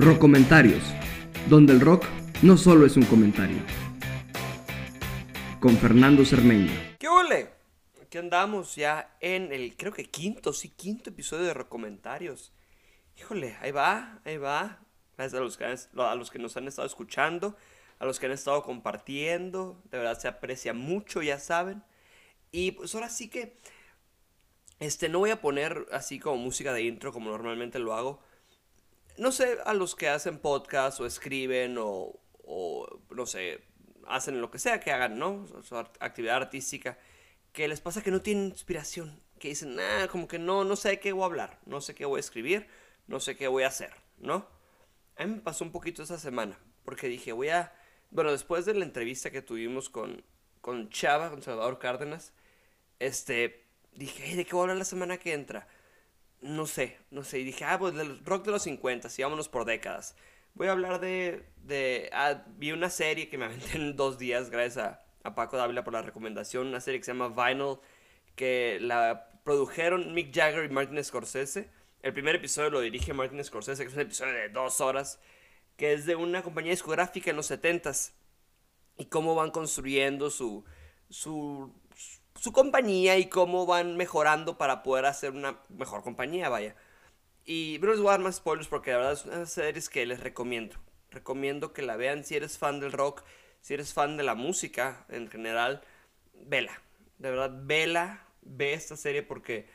Comentarios, donde el rock no solo es un comentario. Con Fernando Cermeño. ¿Qué ole? Aquí andamos ya en el, creo que quinto, sí, quinto episodio de Recomentarios. Híjole, ahí va, ahí va. Gracias a los, que, a los que nos han estado escuchando, a los que han estado compartiendo. De verdad se aprecia mucho, ya saben. Y pues ahora sí que, este, no voy a poner así como música de intro como normalmente lo hago no sé, a los que hacen podcast o escriben o, no sé, hacen lo que sea que hagan, ¿no? Actividad artística, que les pasa que no tienen inspiración, que dicen, ah, como que no, no sé qué voy a hablar, no sé qué voy a escribir, no sé qué voy a hacer, ¿no? A mí me pasó un poquito esa semana, porque dije, voy a, bueno, después de la entrevista que tuvimos con, con Chava, con Salvador Cárdenas, este, dije, ¿de qué voy a hablar la semana que entra? No sé, no sé. Y dije, ah, pues del rock de los 50, sí, vámonos por décadas. Voy a hablar de. de ah, vi una serie que me aventé en dos días, gracias a, a Paco Dávila por la recomendación. Una serie que se llama Vinyl, que la produjeron Mick Jagger y Martin Scorsese. El primer episodio lo dirige Martin Scorsese, que es un episodio de dos horas, que es de una compañía discográfica en los 70s. Y cómo van construyendo su, su su compañía y cómo van mejorando para poder hacer una mejor compañía, vaya. Y no les voy a dar más spoilers porque la verdad es una serie que les recomiendo. Recomiendo que la vean si eres fan del rock, si eres fan de la música en general, vela. De verdad, vela, ve esta serie porque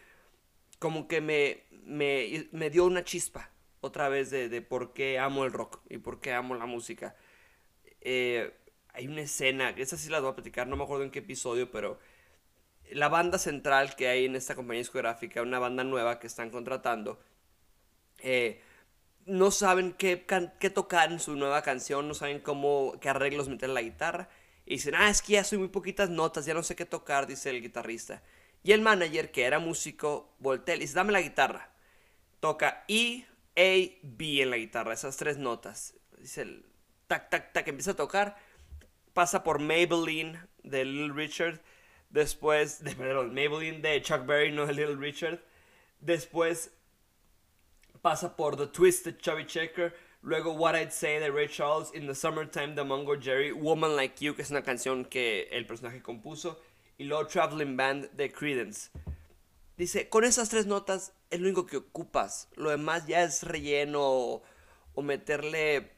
como que me, me, dio una chispa otra vez de, de, por qué amo el rock y por qué amo la música. Eh, hay una escena, esa sí la voy a platicar, no me acuerdo en qué episodio, pero la banda central que hay en esta compañía discográfica, una banda nueva que están contratando, eh, no saben qué, qué, tocar en su nueva canción, no saben cómo, qué arreglos meter en la guitarra. Y dicen, ah, es que ya soy muy poquitas notas, ya no sé qué tocar, dice el guitarrista. Y el manager, que era músico, voltea y dice, dame la guitarra. Toca E, A, B en la guitarra, esas tres notas. Dice el tac, tac, tac, empieza a tocar. Pasa por Maybelline de Little Richard Después, de, perdón, Maybelline de Chuck Berry, no de Little Richard. Después pasa por The Twist de Chubby Checker. Luego What I'd Say de Ray Charles. In the Summertime de Mungo Jerry. Woman Like You, que es una canción que el personaje compuso. Y luego Traveling Band de Credence. Dice, con esas tres notas es lo único que ocupas. Lo demás ya es relleno o meterle,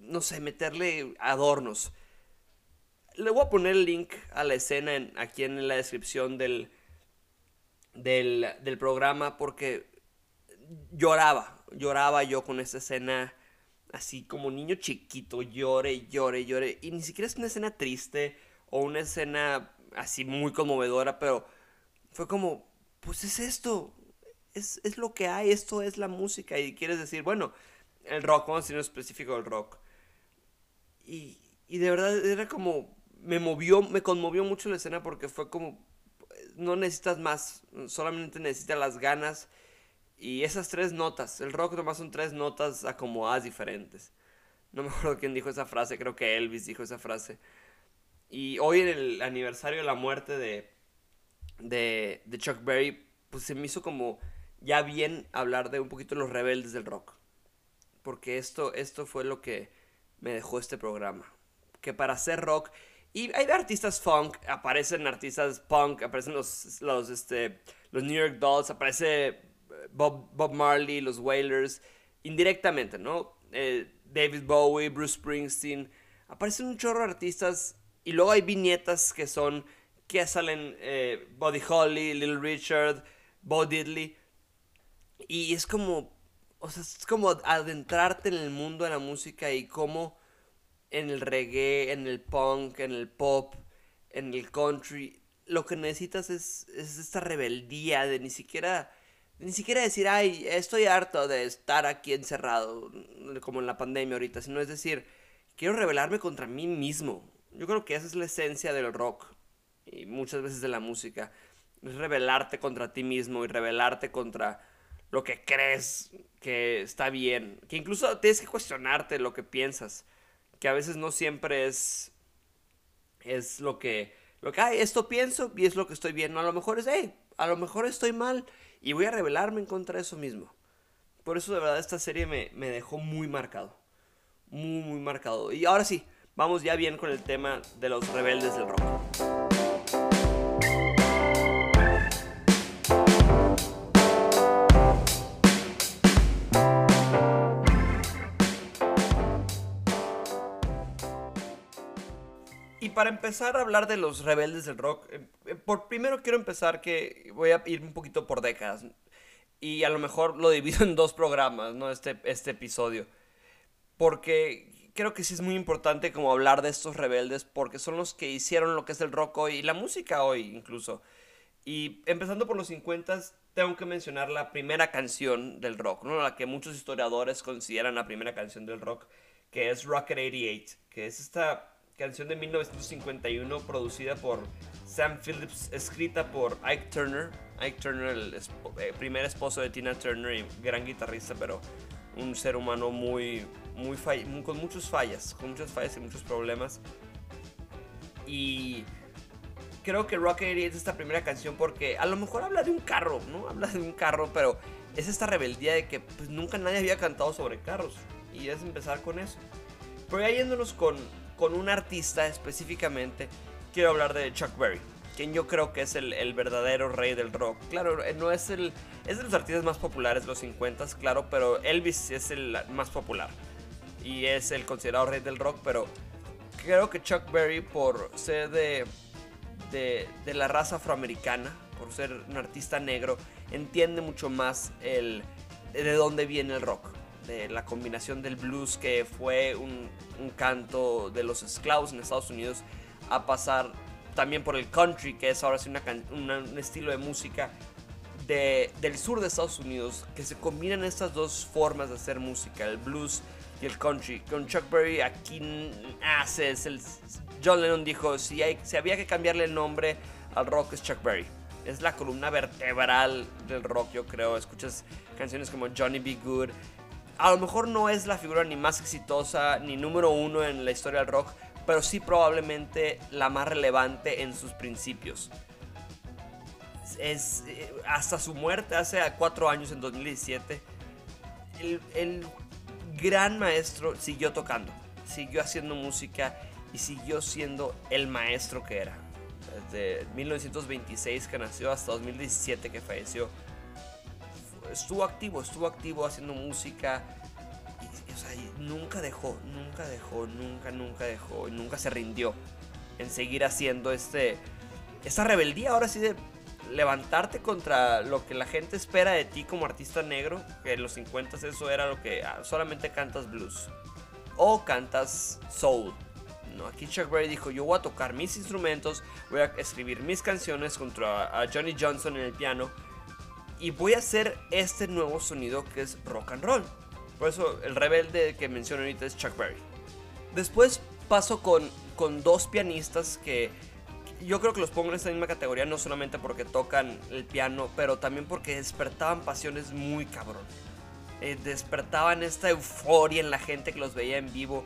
no sé, meterle adornos. Le voy a poner el link a la escena aquí en la descripción del, del, programa porque lloraba, lloraba yo con esta escena así como niño chiquito, llore, llore, llore. Y ni siquiera es una escena triste o una escena así muy conmovedora, pero fue como, pues es esto, es, es lo que hay, esto es la música. Y quieres decir, bueno, el rock, vamos a decir en específico el rock. Y, y de verdad era como, me movió, me conmovió mucho la escena porque fue como, no necesitas más, solamente necesitas las ganas y esas tres notas. El rock nomás son tres notas acomodadas diferentes. No me acuerdo quién dijo esa frase, creo que Elvis dijo esa frase. Y hoy en el aniversario de la muerte de, de, de Chuck Berry, pues se me hizo como ya bien hablar de un poquito los rebeldes del rock. Porque esto, esto fue lo que me dejó este programa. Que para hacer rock y hay artistas funk, aparecen artistas punk, aparecen los, los, este, los New York Dolls, aparece eh, Bob, Bob Marley, los Wailers, indirectamente, ¿no? Eh, David Bowie, Bruce Springsteen, aparecen un chorro de artistas y luego hay viñetas que son, que salen eh, Buddy Holly, Little Richard, Bo Diddley, y es como, o sea, es como adentrarte en el mundo de la música y cómo en el reggae, en el punk, en el pop, en el country. Lo que necesitas es, esta rebeldía de ni siquiera, ni siquiera decir, ay, estoy harto de estar aquí encerrado, como en la pandemia ahorita, sino es decir, quiero rebelarme contra mí mismo. Yo creo que esa es la esencia del rock y muchas veces de la música. Es rebelarte contra ti mismo y rebelarte contra lo que crees que está bien. Que incluso tienes que cuestionarte lo que piensas que a veces no siempre es, es lo que, lo que, hay esto pienso y es lo que estoy viendo. A lo mejor es, hey, a lo mejor estoy mal y voy a rebelarme en contra de eso mismo. por eso de verdad esta serie me, me dejó muy marcado. Muy, muy marcado. Y ahora sí, vamos ya bien con el tema de los rebeldes del rock. Para empezar a hablar de los rebeldes del rock, eh, eh, por primero quiero empezar que voy a ir un poquito por décadas. Y a lo mejor lo divido en dos programas, ¿no? Este, este episodio. Porque creo que sí es muy importante como hablar de estos rebeldes porque son los que hicieron lo que es el rock hoy y la música hoy incluso. Y empezando por los 50 tengo que mencionar la primera canción del rock, ¿no? La que muchos historiadores consideran la primera canción del rock, que es Rocket 88, que es esta canción de 1951 producida por Sam Phillips, escrita por Ike Turner. Ike Turner, el eh, primer esposo de Tina Turner y gran guitarrista, pero un ser humano muy, muy, con muchas fallas, con muchas fallas y muchos problemas. Y creo que Rock es esta primera canción porque a lo mejor habla de un carro, ¿no? Habla de un carro, pero es esta rebeldía de que pues, nunca nadie había cantado sobre carros. Y es empezar con eso. Pero ya yéndonos con con un artista específicamente, quiero hablar de Chuck Berry, quien yo creo que es el, verdadero rey del rock. Claro, eh, no es el es de los artistas más populares de los 50, claro, pero Elvis es el más popular y es el considerado rey del rock, pero creo que Chuck Berry por ser de, de, de la raza afroamericana, por ser un artista negro, entiende mucho más el de dónde viene el rock la combinación del blues que fue un, canto de los esclavos en Estados Unidos a pasar también por el country, que es ahora sí un estilo de música del sur de Estados Unidos, que se combinan estas dos formas de hacer música, el blues y el country. Con Chuck Berry aquí hace, el, John Lennon dijo, si, hay, si había que cambiarle el nombre al rock es Chuck Berry. Es la columna vertebral del rock, yo creo. Escuchas canciones como Johnny B. Good, a lo mejor no es la figura ni más exitosa ni número uno en la historia del rock, pero sí probablemente la más relevante en sus principios. Es, eh, hasta su muerte hace cuatro años, en 2017, el, el gran maestro siguió tocando, siguió haciendo música y siguió siendo el maestro que era. Desde 1926 que nació hasta 2017 que falleció estuvo activo, estuvo activo haciendo música. Y, o sea, nunca dejó, nunca dejó, nunca, nunca dejó, y nunca se rindió en seguir haciendo este, esta rebeldía ahora sí de levantarte contra lo que la gente espera de ti como artista negro, que en los 50 eso era lo que ah, solamente cantas blues o cantas soul. No, aquí Chuck Berry dijo, yo voy a tocar mis instrumentos, voy a escribir mis canciones contra a Johnny Johnson en el piano y voy a hacer este nuevo sonido que es rock and roll. Por eso el rebelde que menciono ahorita es Chuck Berry. Después paso con, con dos pianistas que yo creo que los pongo en esta misma categoría no solamente porque tocan el piano, pero también porque despertaban pasiones muy cabrón. Eh, despertaban esta euforia en la gente que los veía en vivo.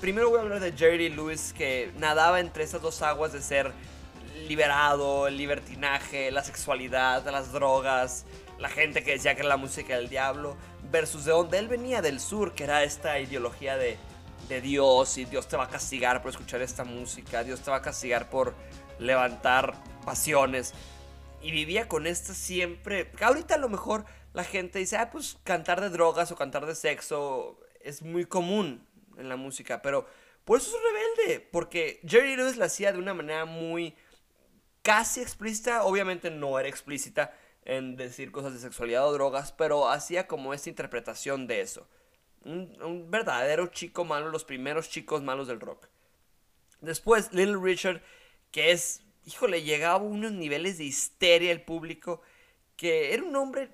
Primero voy a hablar de Jerry Lewis que nadaba entre esas dos aguas de ser liberado, el libertinaje, la sexualidad, las drogas, la gente que decía que era la música del diablo, versus de donde él venía, del sur, que era esta ideología de, de Dios y Dios te va a castigar por escuchar esta música, Dios te va a castigar por levantar pasiones. Y vivía con esta siempre. Ahorita a lo mejor la gente dice, ah, pues cantar de drogas o cantar de sexo es muy común en la música, pero por eso es rebelde, porque Jerry Lewis lo hacía de una manera muy casi explícita, obviamente no era explícita en decir cosas de sexualidad o drogas, pero hacía como esta interpretación de eso. Un, verdadero chico malo, los primeros chicos malos del rock. Después, Little Richard, que es, híjole, llegaba a unos niveles de histeria el público, que era un hombre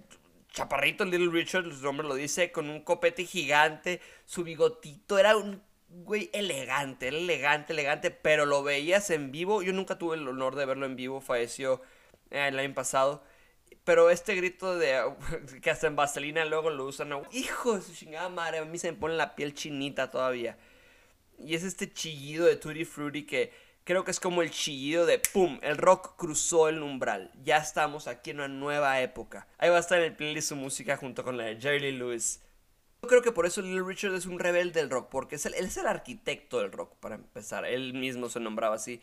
chaparrito, Little Richard, su nombre lo dice, con un copete gigante, su bigotito, era un güey elegante, elegante, elegante, pero lo veías en vivo. Yo nunca tuve el honor de verlo en vivo, falleció eh, el año pasado. Pero este grito de que hasta en vaselina luego lo usan. Hijo de su chingada madre, a mí se me pone la piel chinita todavía. Y es este chillido de Tutti Frutti que, creo que es como el chillido de ¡pum! El rock cruzó el umbral. Ya estamos aquí en una nueva época. Ahí va a estar en el playlist su música junto con la de Jerry Lewis. Yo creo que por eso Little Richard es un rebelde del rock, porque es él es el arquitecto del rock, para empezar. Él mismo se nombraba así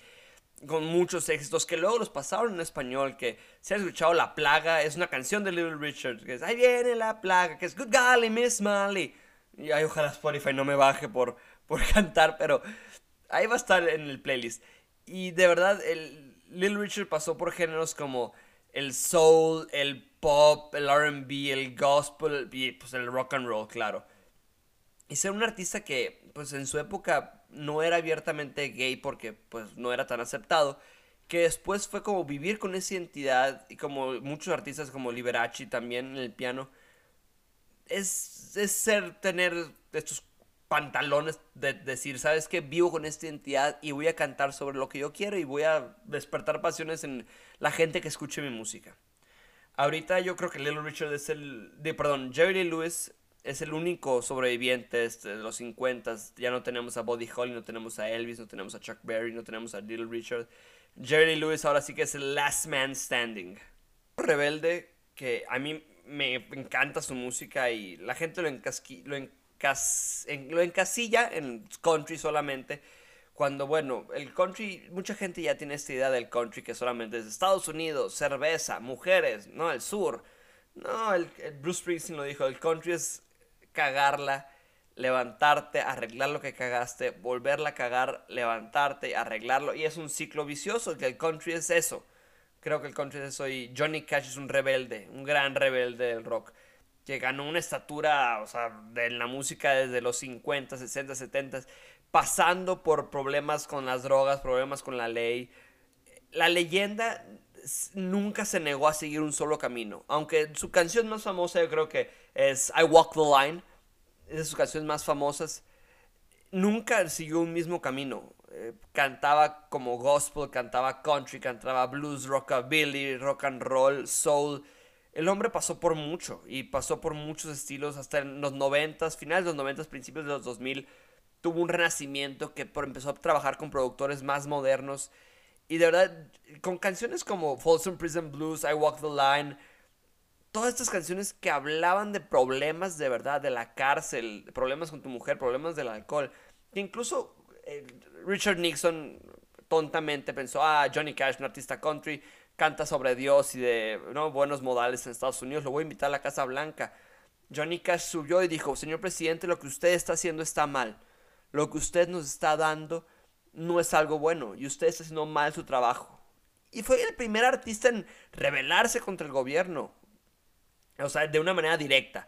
con muchos éxitos que luego los pasaron en español, que se ha escuchado La Plaga, es una canción de Little Richard, que es Ahí viene la plaga, que es Good Golly, Miss Molly. Y ay, ojalá Spotify no me baje por, por cantar, pero ahí va a estar en el playlist. Y de verdad, el Little Richard pasó por géneros como el soul, el pop, el RB, el gospel y pues el rock and roll, claro. Y ser un artista que pues en su época no era abiertamente gay porque pues no era tan aceptado, que después fue como vivir con esa identidad y como muchos artistas como Liberace también en el piano, es, es ser, tener estos pantalones de decir, sabes que vivo con esta identidad y voy a cantar sobre lo que yo quiero y voy a despertar pasiones en la gente que escuche mi música. Ahorita yo creo que Little Richard es el, de, perdón, Jerry Lewis es el único sobreviviente este, de los 50. Ya no tenemos a Buddy Holly, no tenemos a Elvis, no tenemos a Chuck Berry, no tenemos a Little Richard. Jerry Lewis ahora sí que es el last man standing. Rebelde que a mí me encanta su música y la gente lo, encasqui, lo lo encasilla en country solamente. Cuando, bueno, el country, mucha gente ya tiene esta idea del country que solamente es Estados Unidos, cerveza, mujeres, no, el sur. No, el, Bruce Springsteen lo dijo, el country es cagarla, levantarte, arreglar lo que cagaste, volverla a cagar, levantarte, arreglarlo. Y es un ciclo vicioso, que el country es eso. Creo que el country es eso y Johnny Cash es un rebelde, un gran rebelde del rock que ganó una estatura, o sea, de la música desde los 50, 60, 70, pasando por problemas con las drogas, problemas con la ley. La leyenda nunca se negó a seguir un solo camino, aunque su canción más famosa yo creo que es I Walk the Line, es de sus canciones más famosas, nunca siguió un mismo camino. Eh, cantaba como gospel, cantaba country, cantaba blues, rockabilly, rock and roll, soul el hombre pasó por mucho y pasó por muchos estilos hasta en los 90, finales de los 90, principios de los 2000. Tuvo un renacimiento que empezó a trabajar con productores más modernos. Y de verdad, con canciones como Folsom Prison Blues, I Walk the Line, todas estas canciones que hablaban de problemas de verdad, de la cárcel, problemas con tu mujer, problemas del alcohol. Que incluso eh, Richard Nixon tontamente pensó, ah, Johnny Cash, un artista country, canta sobre Dios y de ¿no? buenos modales en Estados Unidos, lo voy a invitar a la Casa Blanca. Johnny Cash subió y dijo, señor presidente, lo que usted está haciendo está mal. Lo que usted nos está dando no es algo bueno y usted está haciendo mal su trabajo. Y fue el primer artista en rebelarse contra el gobierno. O sea, de una manera directa.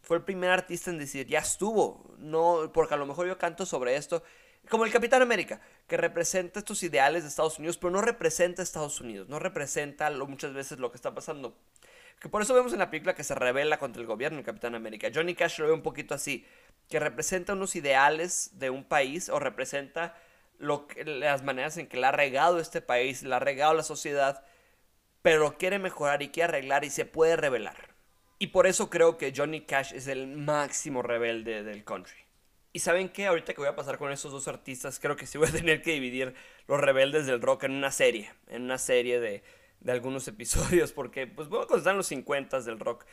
Fue el primer artista en decir, ya estuvo. No, porque a lo mejor yo canto sobre esto como el Capitán América, que representa estos ideales de Estados Unidos, pero no representa a Estados Unidos, no representa muchas veces lo que está pasando. Que por eso vemos en la película que se revela contra el gobierno el Capitán América. Johnny Cash lo ve un poquito así, que representa unos ideales de un país o representa las maneras en que le ha regado este país, le ha regado la sociedad, pero quiere mejorar y quiere arreglar y se puede revelar. Y por eso creo que Johnny Cash es el máximo rebelde del country. Y saben qué, ahorita que voy a pasar con esos dos artistas, creo que sí voy a tener que dividir los rebeldes del rock en una serie, en una serie de, de algunos episodios, porque pues bueno, están los 50 del rock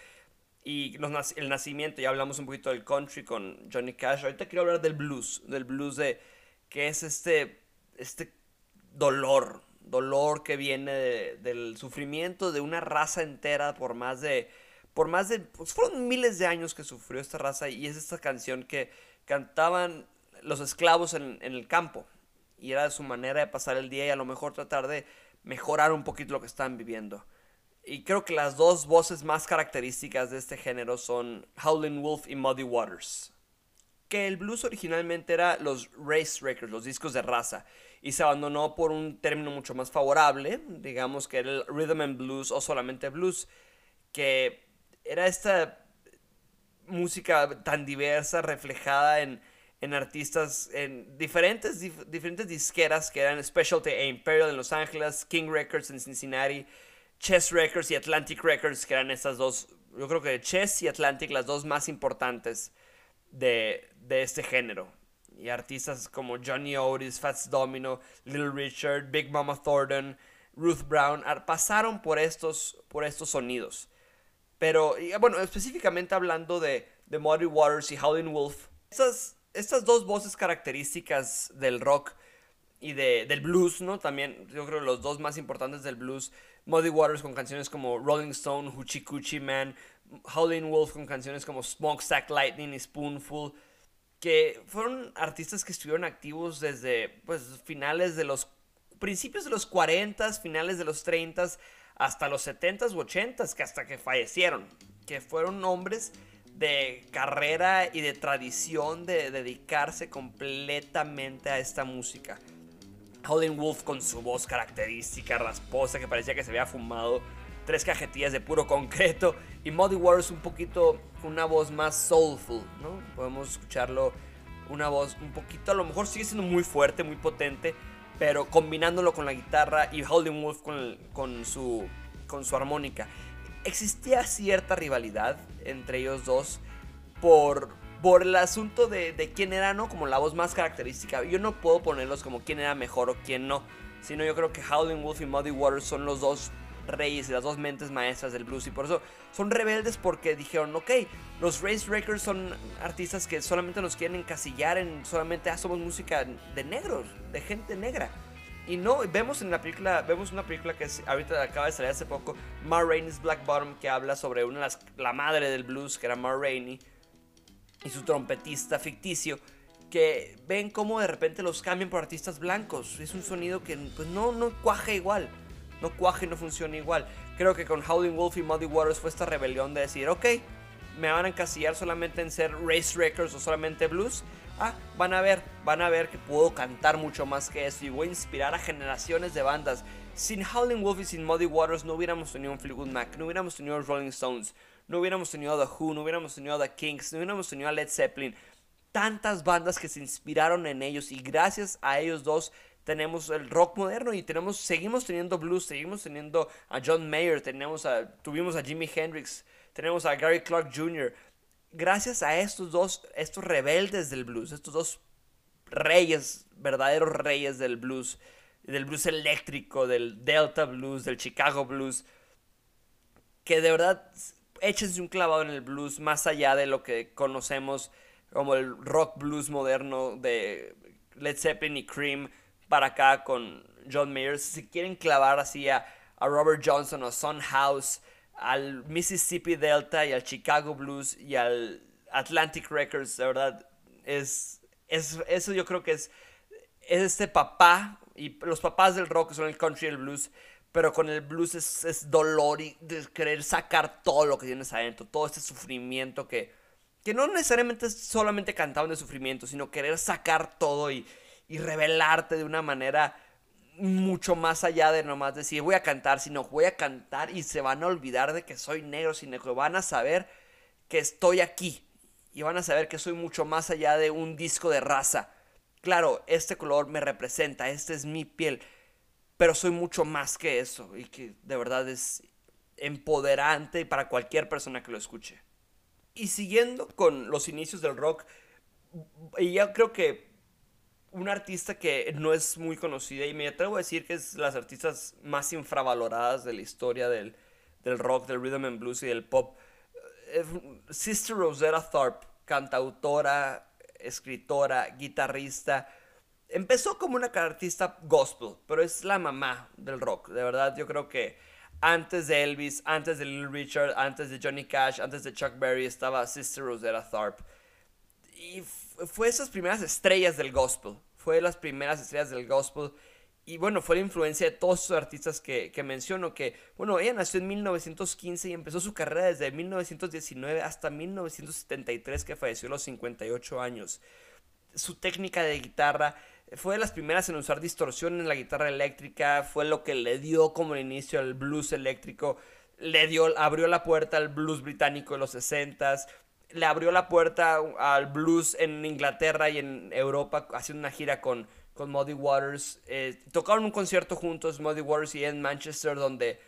y el nacimiento, ya hablamos un poquito del country con Johnny Cash, ahorita quiero hablar del blues, del blues de que es este, este dolor, dolor que viene del sufrimiento de una raza entera por más de, por más de, pues fueron miles de años que sufrió esta raza y es esta canción que cantaban los esclavos en, el campo. Y era su manera de pasar el día y a lo mejor tratar de mejorar un poquito lo que estaban viviendo. Y creo que las dos voces más características de este género son Howlin' Wolf y Muddy Waters. Que el blues originalmente era los race records, los discos de raza, y se abandonó por un término mucho más favorable, digamos que era el rhythm and blues o solamente blues, que era esta música tan diversa reflejada en, artistas, en diferentes, diferentes disqueras que eran Specialty e Imperial en Los Ángeles, King Records en Cincinnati, Chess Records y Atlantic Records, que eran estas dos, yo creo que Chess y Atlantic las dos más importantes de, de este género. y artistas como Johnny Otis, Fats Domino, Little Richard, Big Mama Thornton, Ruth Brown pasaron por estos, por estos sonidos. Pero, bueno, específicamente hablando de, de Muddy Waters y Howlin' Wolf, estas, estas dos voces características del rock y de, del blues, ¿no? También yo creo los dos más importantes del blues, Muddy Waters con canciones como Rolling Stone, Hoochie Coochie Man, Howlin' Wolf con canciones como Smokestack Lightning y Spoonful, que fueron artistas que estuvieron activos desde pues finales de los principios de los 40, finales de los 30 hasta los 70s u 80s, que hasta que fallecieron, que fueron hombres de carrera y de tradición de dedicarse completamente a esta música. Howlin' Wolf con su voz característica, rasposa, que parecía que se había fumado tres cajetillas de puro concreto. Y Muddy Waters un poquito una voz más soulful, ¿no? Podemos escucharlo, una voz un poquito, a lo mejor sigue siendo muy fuerte, muy potente, pero combinándolo con la guitarra y Howlin' Wolf con, con, su, con su armónica. Existía cierta rivalidad entre ellos dos por, por el asunto de, de, quién era, ¿no? Como la voz más característica. Yo no puedo ponerlos como quién era mejor o quién no, sino yo creo que Howlin' Wolf y Muddy Waters son los dos reyes y las dos mentes maestras del blues y por eso son rebeldes porque dijeron, ok, los Race Records son artistas que solamente nos quieren encasillar en solamente ah, somos música de negros, de gente negra. Y no, vemos en la película, vemos una película que ahorita acaba de salir hace poco, Ma Rainey's Black Bottom, que habla sobre una la madre del blues, que era Ma Rainey, y su trompetista ficticio, que ven cómo de repente los cambian por artistas blancos. Es un sonido que pues no, no cuaja igual no cuaje y no funciona igual. Creo que con Howling Wolf y Muddy Waters fue esta rebelión de decir, ok, me van a encasillar solamente en ser race records o solamente blues. Ah, van a ver, van a ver que puedo cantar mucho más que eso y voy a inspirar a generaciones de bandas. Sin Howling Wolf y sin Muddy Waters no hubiéramos tenido un Fleetwood Mac, no hubiéramos tenido Rolling Stones, no hubiéramos tenido a The Who, no hubiéramos tenido a The Kings, no hubiéramos tenido a Led Zeppelin. Tantas bandas que se inspiraron en ellos y gracias a ellos dos tenemos el rock moderno y tenemos, seguimos teniendo blues, seguimos teniendo a John Mayer, tenemos a, tuvimos a Jimi Hendrix, tenemos a Gary Clark Jr. Gracias a estos dos, estos rebeldes del blues, estos dos reyes, verdaderos reyes del blues, del blues eléctrico, del Delta Blues, del Chicago Blues, que de verdad échense un clavado en el blues más allá de lo que conocemos como el rock blues moderno de Led Zeppelin y Cream para acá con John Mayer. Si quieren clavar así a, Robert Johnson o Son House, al Mississippi Delta y al Chicago Blues y al Atlantic Records, de verdad, es, es eso yo creo que es, es este papá, y los papás del rock son el country y el blues, pero con el blues es, es, dolor y de querer sacar todo lo que tienes adentro, todo este sufrimiento que, que no necesariamente es solamente cantado de sufrimiento, sino querer sacar todo y, y revelarte de una manera mucho más allá de nomás decir voy a cantar, sino voy a cantar y se van a olvidar de que soy negro, sino que van a saber que estoy aquí y van a saber que soy mucho más allá de un disco de raza. Claro, este color me representa, esta es mi piel, pero soy mucho más que eso y que de verdad es empoderante para cualquier persona que lo escuche. Y siguiendo con los inicios del rock, y ya creo que un artista que no es muy conocida y me atrevo a decir que es las artistas más infravaloradas de la historia del, rock, del rhythm and blues y del pop. Eh, Sister Rosetta Tharpe, cantautora, escritora, guitarrista. Empezó como una artista gospel, pero es la mamá del rock. De verdad, yo creo que antes de Elvis, antes de Little Richard, antes de Johnny Cash, antes de Chuck Berry, estaba Sister Rosetta Tharpe. Y fue esas primeras estrellas del gospel. Fue las primeras estrellas del gospel. Y bueno, fue la influencia de todos esos artistas que, que menciono. Que, bueno, ella nació en 1915 y empezó su carrera desde 1919 hasta 1973, que falleció a los 58 años. Su técnica de guitarra fue de las primeras en usar distorsión en la guitarra eléctrica. Fue lo que le dio como el inicio al blues eléctrico. Le dio, abrió la puerta al blues británico de los 60s le abrió la puerta al blues en Inglaterra y en Europa haciendo una gira con, con Muddy Waters. Eh, tocaron un concierto juntos, Muddy Waters y en Manchester, donde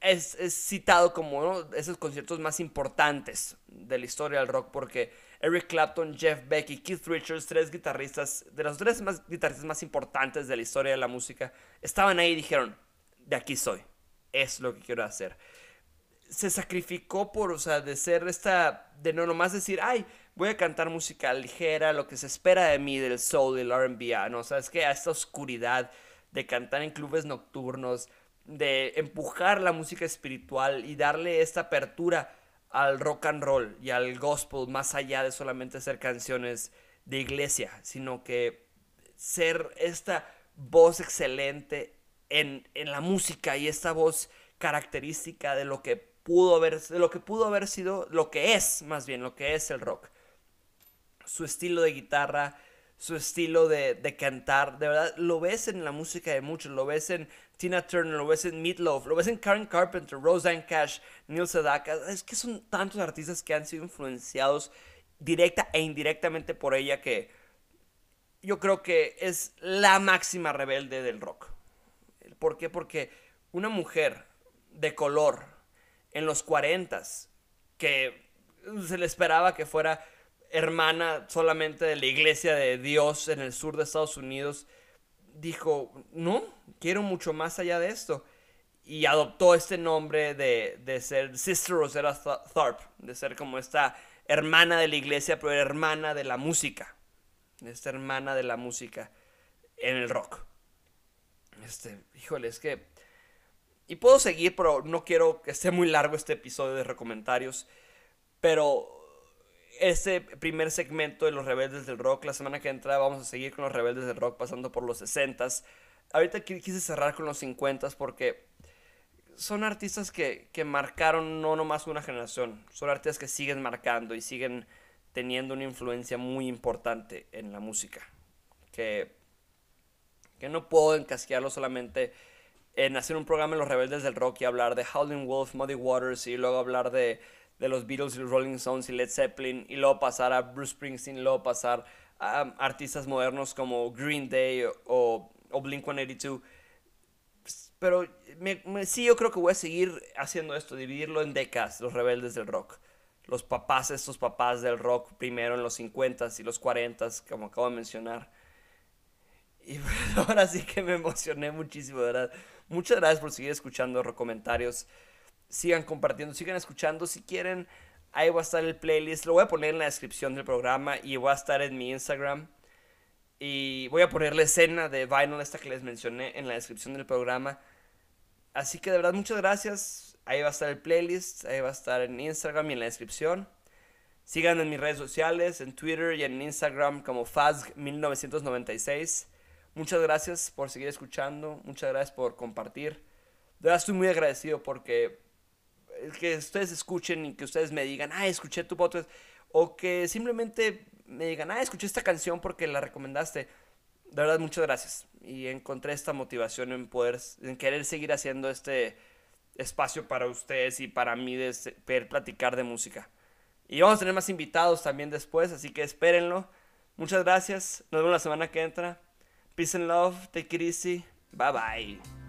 es, citado como uno de esos conciertos más importantes de la historia del rock, porque Eric Clapton, Jeff Beck y Keith Richards, tres guitarristas, de los tres más guitarristas más importantes de la historia de la música, estaban ahí y dijeron, de aquí soy, es lo que quiero hacer. Se sacrificó por, o sea, de ser esta, de no nomás decir, ay, voy a cantar música ligera, lo que se espera de mí del soul y el R&B, ah, ¿no? O sea, es que a esta oscuridad de cantar en clubes nocturnos, de empujar la música espiritual y darle esta apertura al rock and roll y al gospel más allá de solamente ser canciones de iglesia, sino que ser esta voz excelente en, en la música y esta voz característica de lo que pudo haber, de lo que pudo haber sido, lo que es más bien, lo que es el rock. Su estilo de guitarra, su estilo de, cantar, de verdad, lo ves en la música de muchos, lo ves en Tina Turner, lo ves en Meatloaf, lo ves en Karen Carpenter, Roseanne Cash, Neil Sedaka, es que son tantos artistas que han sido influenciados directa e indirectamente por ella que yo creo que es la máxima rebelde del rock. ¿Por qué? Porque una mujer de color en los 40 que se le esperaba que fuera hermana solamente de la iglesia de Dios en el sur de Estados Unidos, dijo, no, quiero mucho más allá de esto. Y adoptó este nombre de, de ser Sister Rosetta Tharp, de ser como esta hermana de la iglesia, pero hermana de la música. Esta hermana de la música en el rock. Este, híjole, es que... Y puedo seguir, pero no quiero que esté muy largo este episodio de recomentarios. Pero ese primer segmento de los rebeldes del rock. La semana que entra vamos a seguir con los rebeldes del rock pasando por los 60s. Ahorita quise cerrar con los 50s porque son artistas que, que marcaron no nomás una generación, son artistas que siguen marcando y siguen teniendo una influencia muy importante en la música. Que, que no puedo encasquearlo solamente en hacer un programa en los rebeldes del rock y hablar de Howlin' Wolf, Muddy Waters y luego hablar de de los Beatles y los Rolling Stones y Led Zeppelin, y luego pasar a Bruce Springsteen, y luego pasar a artistas modernos como Green Day o, o Blink 182. Pero sí, yo creo que voy a seguir haciendo esto, dividirlo en décadas, los rebeldes del rock. Los papás, estos papás del rock, primero en los 50s y los 40s, como acabo de mencionar. Y ahora sí que me emocioné muchísimo. Muchas gracias por seguir escuchando los comentarios sigan compartiendo, sigan escuchando si quieren. Ahí va a estar el playlist. Lo voy a poner en la descripción del programa y va a estar en mi Instagram. Y voy a poner la escena de Vinyl, esta que les mencioné, en la descripción del programa. Así que de verdad, muchas gracias. Ahí va a estar el playlist. Ahí va a estar en Instagram y en la descripción. Sigan en mis redes sociales, en Twitter y en Instagram como Fazg1996. Muchas gracias por seguir escuchando. Muchas gracias por compartir. De verdad estoy muy agradecido porque que ustedes escuchen y que ustedes me digan, ah, escuché tu podcast, o que simplemente me digan, ah, escuché esta canción porque la recomendaste. De verdad, muchas gracias. Y encontré esta motivación en poder, en querer seguir haciendo este espacio para ustedes y para mí de poder platicar de música. Y vamos a tener más invitados también después, así que espérenlo. Muchas gracias. Nos vemos la semana que entra. Peace and love. Take it easy. Bye bye.